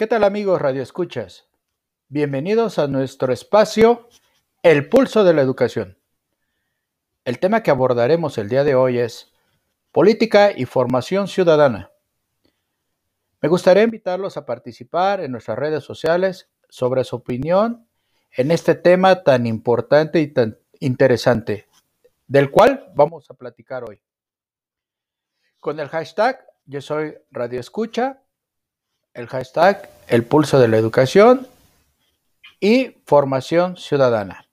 ¿Qué tal amigos Radio Escuchas? Bienvenidos a nuestro espacio El Pulso de la Educación. El tema que abordaremos el día de hoy es Política y Formación Ciudadana. Me gustaría invitarlos a participar en nuestras redes sociales sobre su opinión en este tema tan importante y tan interesante, del cual vamos a platicar hoy. Con el hashtag Yo soy Radio Escucha el hashtag El Pulso de la Educación y Formación Ciudadana.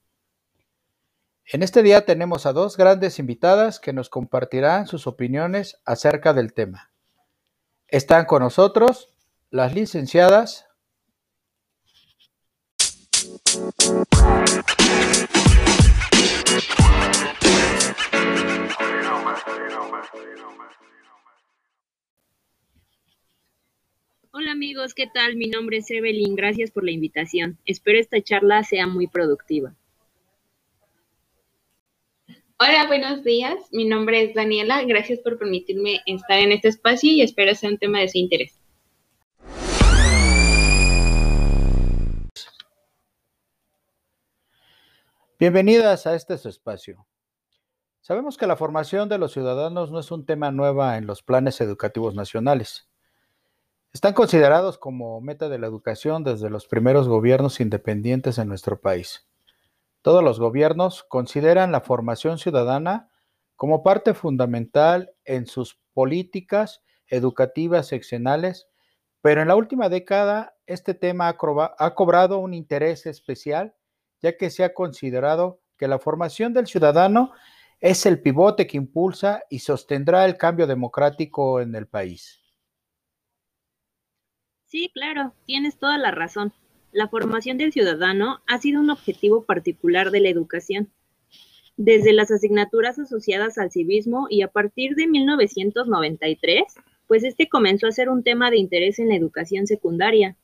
En este día tenemos a dos grandes invitadas que nos compartirán sus opiniones acerca del tema. Están con nosotros las licenciadas Hola amigos, ¿qué tal? Mi nombre es Evelyn, gracias por la invitación. Espero esta charla sea muy productiva. Hola, buenos días. Mi nombre es Daniela. Gracias por permitirme estar en este espacio y espero sea un tema de su interés. Bienvenidas a este su espacio. Sabemos que la formación de los ciudadanos no es un tema nuevo en los planes educativos nacionales. Están considerados como meta de la educación desde los primeros gobiernos independientes en nuestro país. Todos los gobiernos consideran la formación ciudadana como parte fundamental en sus políticas educativas seccionales, pero en la última década este tema ha, cobrado un interés especial, ya que se ha considerado que la formación del ciudadano es el pivote que impulsa y sostendrá el cambio democrático en el país. Sí, claro, tienes toda la razón. La formación del ciudadano ha sido un objetivo particular de la educación. Desde las asignaturas asociadas al civismo y a partir de 1993, pues este comenzó a ser un tema de interés en la educación secundaria.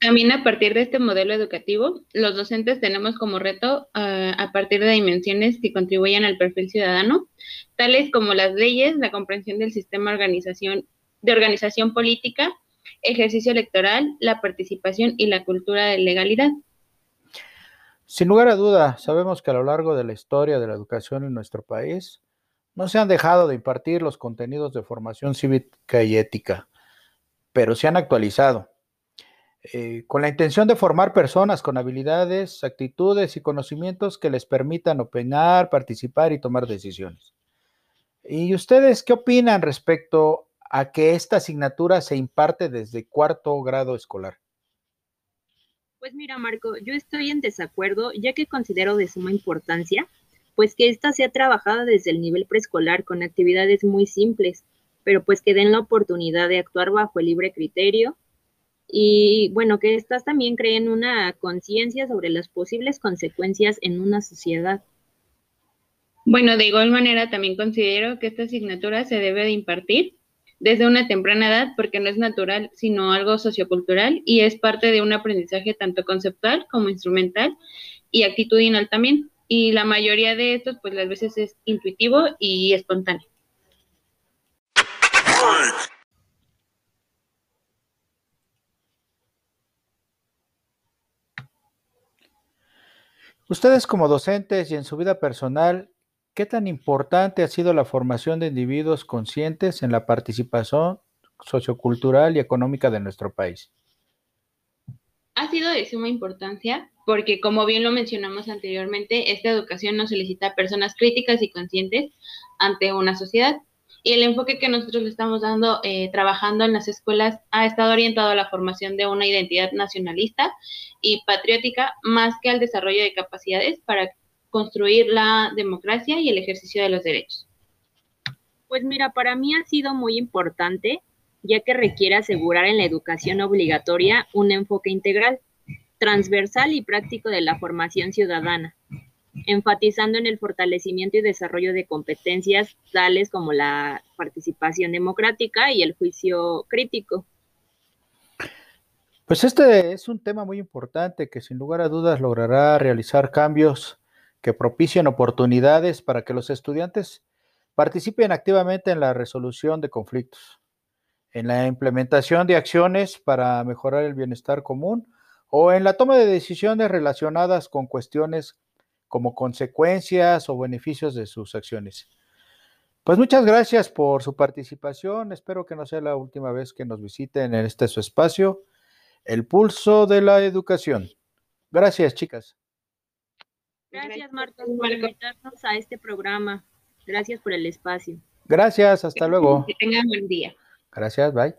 También a partir de este modelo educativo, los docentes tenemos como reto, uh, a partir de dimensiones que contribuyan al perfil ciudadano, tales como las leyes, la comprensión del sistema organización, de organización política, ejercicio electoral, la participación y la cultura de legalidad. Sin lugar a duda, sabemos que a lo largo de la historia de la educación en nuestro país no se han dejado de impartir los contenidos de formación cívica y ética, pero se han actualizado. Eh, con la intención de formar personas con habilidades, actitudes y conocimientos que les permitan opinar, participar y tomar decisiones. ¿Y ustedes qué opinan respecto a que esta asignatura se imparte desde cuarto grado escolar? Pues mira, Marco, yo estoy en desacuerdo, ya que considero de suma importancia, pues que esta sea trabajada desde el nivel preescolar con actividades muy simples, pero pues que den la oportunidad de actuar bajo el libre criterio y bueno, que estas también creen una conciencia sobre las posibles consecuencias en una sociedad. Bueno, de igual manera también considero que esta asignatura se debe de impartir desde una temprana edad porque no es natural, sino algo sociocultural y es parte de un aprendizaje tanto conceptual como instrumental y actitudinal también. Y la mayoría de estos, pues las veces es intuitivo y espontáneo. Ustedes como docentes y en su vida personal, ¿Qué tan importante ha sido la formación de individuos conscientes en la participación sociocultural y económica de nuestro país? Ha sido de suma importancia porque, como bien lo mencionamos anteriormente, esta educación nos solicita personas críticas y conscientes ante una sociedad. Y el enfoque que nosotros le estamos dando, eh, trabajando en las escuelas, ha estado orientado a la formación de una identidad nacionalista y patriótica más que al desarrollo de capacidades para construir la democracia y el ejercicio de los derechos? Pues mira, para mí ha sido muy importante, ya que requiere asegurar en la educación obligatoria un enfoque integral, transversal y práctico de la formación ciudadana, enfatizando en el fortalecimiento y desarrollo de competencias tales como la participación democrática y el juicio crítico. Pues este es un tema muy importante que sin lugar a dudas logrará realizar cambios que propicien oportunidades para que los estudiantes participen activamente en la resolución de conflictos. en la implementación de acciones para mejorar el bienestar común o en la toma de decisiones relacionadas con cuestiones como consecuencias o beneficios de sus acciones. Pues muchas gracias por su participación. Espero que no sea la última vez que nos visiten en este su espacio, El Pulso de la Educación. Gracias, chicas. Gracias, Marcos, por invitarnos a este programa. Gracias por el espacio. Gracias, hasta luego. Que tengan buen día. Gracias, bye.